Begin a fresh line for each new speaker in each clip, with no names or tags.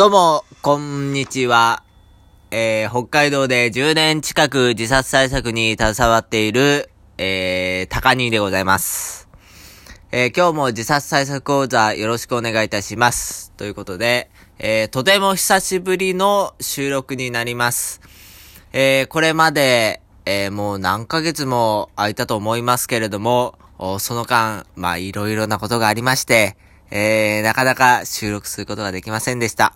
どうも、こんにちは。えー、北海道で10年近く自殺対策に携わっている、えー、高兄でございます。えー、今日も自殺対策講座よろしくお願いいたします。ということで、えー、とても久しぶりの収録になります。えー、これまで、えー、もう何ヶ月も空いたと思いますけれども、その間、まあ、いろいろなことがありまして、えー、なかなか収録することができませんでした。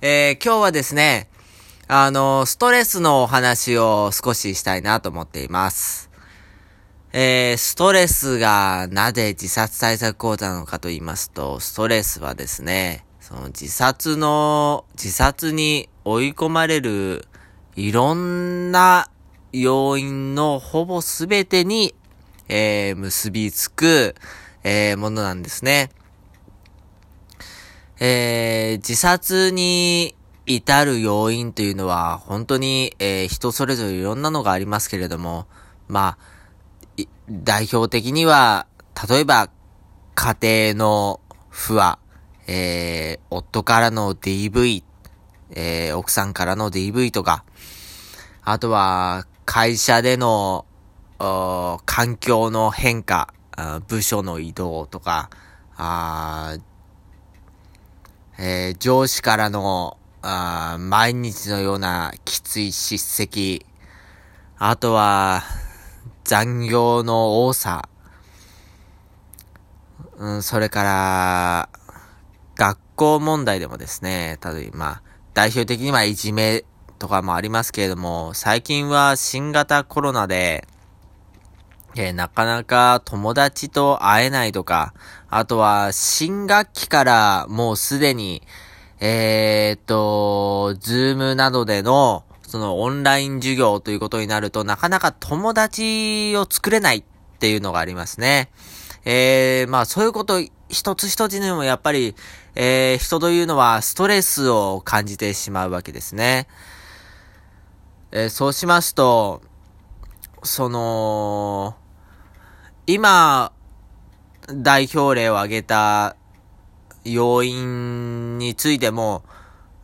えー、今日はですね、あの、ストレスのお話を少ししたいなと思っています。えー、ストレスがなぜ自殺対策講座なのかと言いますと、ストレスはですね、その自殺の、自殺に追い込まれるいろんな要因のほぼすべてに、えー、結びつく、えー、ものなんですね。えー、自殺に至る要因というのは、本当に、えー、人それぞれいろんなのがありますけれども、まあ、代表的には、例えば、家庭の不和、えー、夫からの DV、えー、奥さんからの DV とか、あとは、会社での、環境の変化、部署の移動とか、あえー上司からの、あ毎日のようなきつい叱責、あとは、残業の多さ、うん、それから、学校問題でもですね、例えば、代表的にはいじめとかもありますけれども、最近は新型コロナで、えーなかなか友達と会えないとか、あとは新学期からもうすでに、えーっと、ズームなどでの、そのオンライン授業ということになると、なかなか友達を作れないっていうのがありますね。えー、まあそういうこと一つ一つにもやっぱり、えー、人というのはストレスを感じてしまうわけですね。えーそうしますと、その、今、代表例を挙げた要因についても、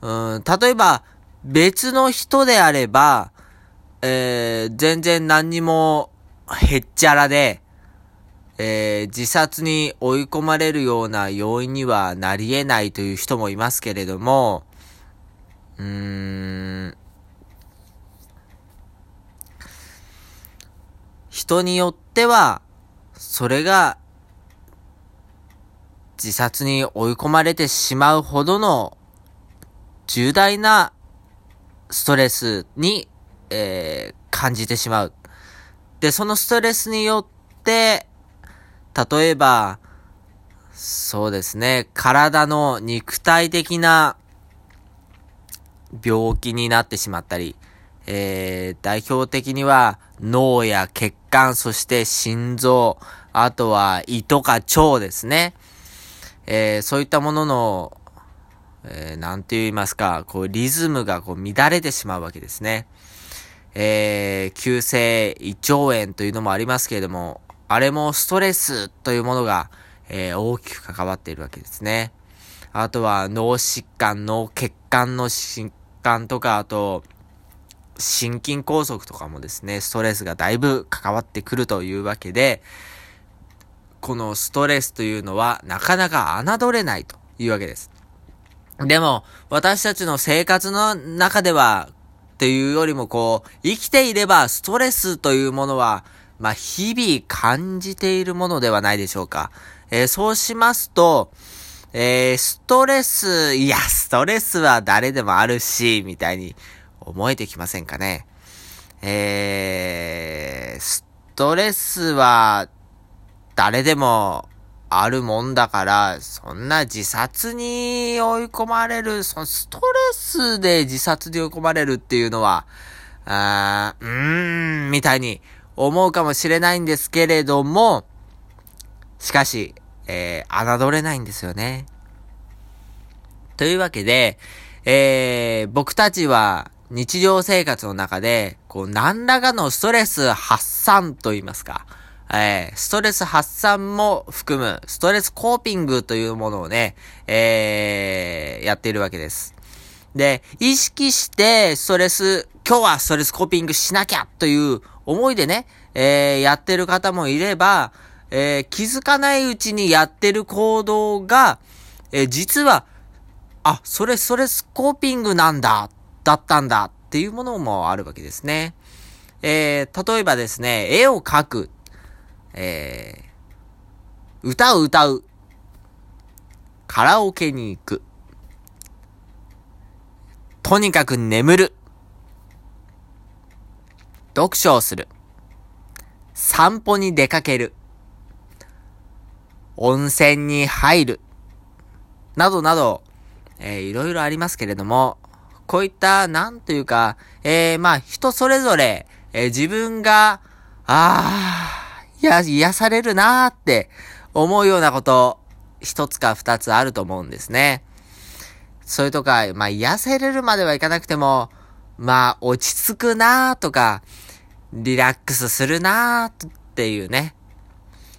うん、例えば別の人であれば、えー全然何にもへっちゃらで、えー自殺に追い込まれるような要因にはなり得ないという人もいますけれども、うん、人によっては、それが、自殺に追い込まれてしまうほどの、重大なストレスに、えー感じてしまう。で、そのストレスによって、例えば、そうですね、体の肉体的な病気になってしまったり、えー、代表的には脳や血管、そして心臓、あとは胃とか腸ですね。えー、そういったものの、えー、なんて言いますか、こう、リズムがこう乱れてしまうわけですね。えー、急性胃腸炎というのもありますけれども、あれもストレスというものが、えー大きく関わっているわけですね。あとは脳疾患、脳血管の疾患とか、あと、心筋梗塞とかもですね、ストレスがだいぶ関わってくるというわけで、このストレスというのはなかなか侮れないというわけです。でも、私たちの生活の中では、っていうよりもこう、生きていればストレスというものは、まあ、日々感じているものではないでしょうか。えーそうしますと、えーストレス、いや、ストレスは誰でもあるし、みたいに思えてきませんかね。えー、ストレスは誰でもあるもんだから、そんな自殺に追い込まれる、そのストレスで自殺に追い込まれるっていうのは、あーうーん、みたいに思うかもしれないんですけれども、しかし、えー、侮れないんですよね。というわけで、えー、僕たちは日常生活の中で、こう、何らかのストレス発散と言いますか、えー、ストレス発散も含む、ストレスコーピングというものをね、えー、やっているわけです。で、意識して、ストレス、今日はストレスコーピングしなきゃという思いでね、えー、やってる方もいれば、えー、気づかないうちにやってる行動が、えー、実は、あ、それストレスコーピングなんだ、だったんだっていうものもあるわけですね。えー、例えばですね、絵を描くえー、歌を歌う。カラオケに行く。とにかく眠る。読書をする。散歩に出かける。温泉に入る。などなど、えー、いろいろありますけれども、こういった、なんというか、えー、まあ、人それぞれ、えー、自分が、ああ、や、癒されるなーって思うようなこと、一つか二つあると思うんですね。それとか、まあ、癒せれるまではいかなくても、まあ、落ち着くなーとか、リラックスするなーっていうね。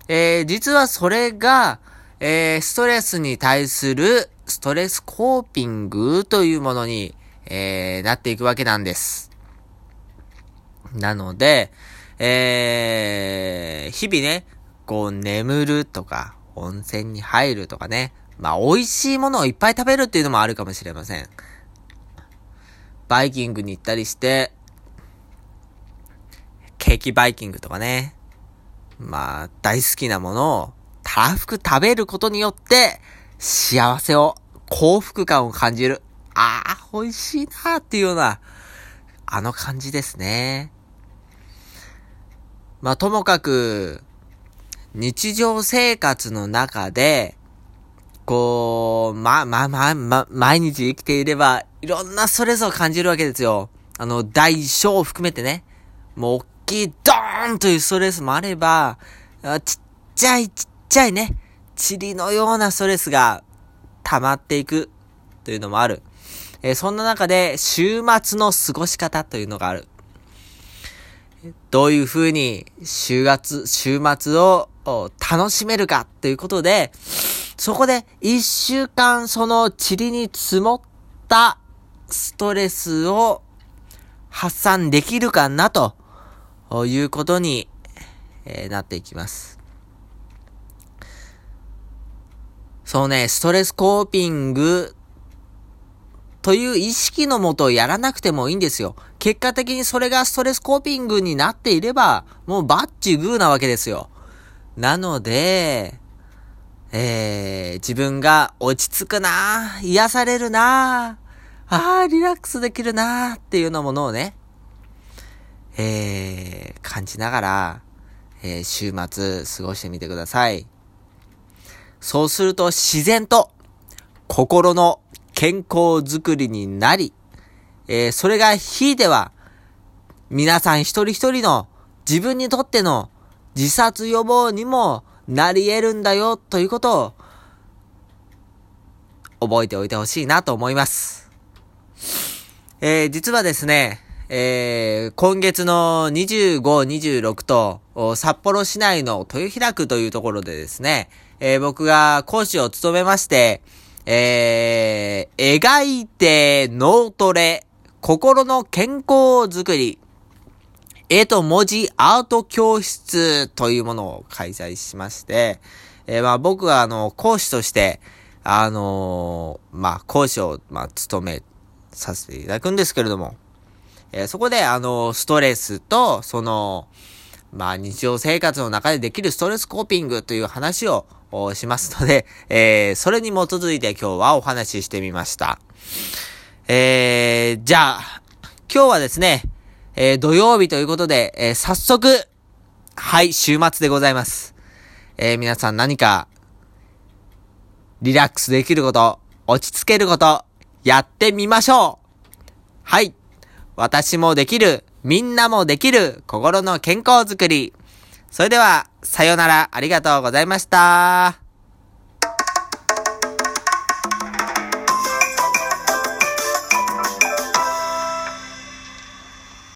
えー、実はそれが、えー、ストレスに対するストレスコーピングというものに、えー、なっていくわけなんです。なので、えー、日々ね、こう眠るとか、温泉に入るとかね、まあ美味しいものをいっぱい食べるっていうのもあるかもしれません。バイキングに行ったりして、ケーキバイキングとかね、まあ大好きなものをたらふく食べることによって、幸せを、幸福感を感じる。ああ、美味しいなーっていうような、あの感じですね。まあ、ともかく、日常生活の中で、こう、ま、ま、ま、ま、毎日生きていれば、いろんなストレスを感じるわけですよ。あの、大小を含めてね。もう、大きい、ドーンというストレスもあれば、ちっちゃい、ちっちゃいね、塵のようなストレスが溜まっていくというのもある。えー、そんな中で、週末の過ごし方というのがある。どういう風に週末、週末を楽しめるかということで、そこで一週間その塵に積もったストレスを発散できるかなということに、えー、なっていきます。そうね、ストレスコーピングという意識のもとやらなくてもいいんですよ。結果的にそれがストレスコーピングになっていれば、もうバッチグーなわけですよ。なので、えー、自分が落ち着くな癒されるなああ、リラックスできるなっていうようなものをね、えー、感じながら、えー、週末過ごしてみてください。そうすると自然と心の健康づくりになり、えー、それがひいては、皆さん一人一人の自分にとっての自殺予防にもなり得るんだよということを覚えておいてほしいなと思います。えー、実はですね、えー、今月の25、26と、札幌市内の豊平区というところでですね、えー、僕が講師を務めまして、えー、描いて脳トレ、心の健康づくり、絵と文字アート教室というものを開催しまして、えー、まあ僕はあの、講師として、あのー、まあ講師を、まあ務めさせていただくんですけれども、えー、そこであの、ストレスと、その、まあ日常生活の中でできるストレスコーピングという話をしますので、えー、それに基づいて今日はお話ししてみました。えー、じゃあ、今日はですね、えー、土曜日ということで、えー、早速、はい、週末でございます。えー、皆さん何か、リラックスできること、落ち着けること、やってみましょうはい。私もできる、みんなもできる、心の健康づくり。それでは、さよなら、ありがとうございました。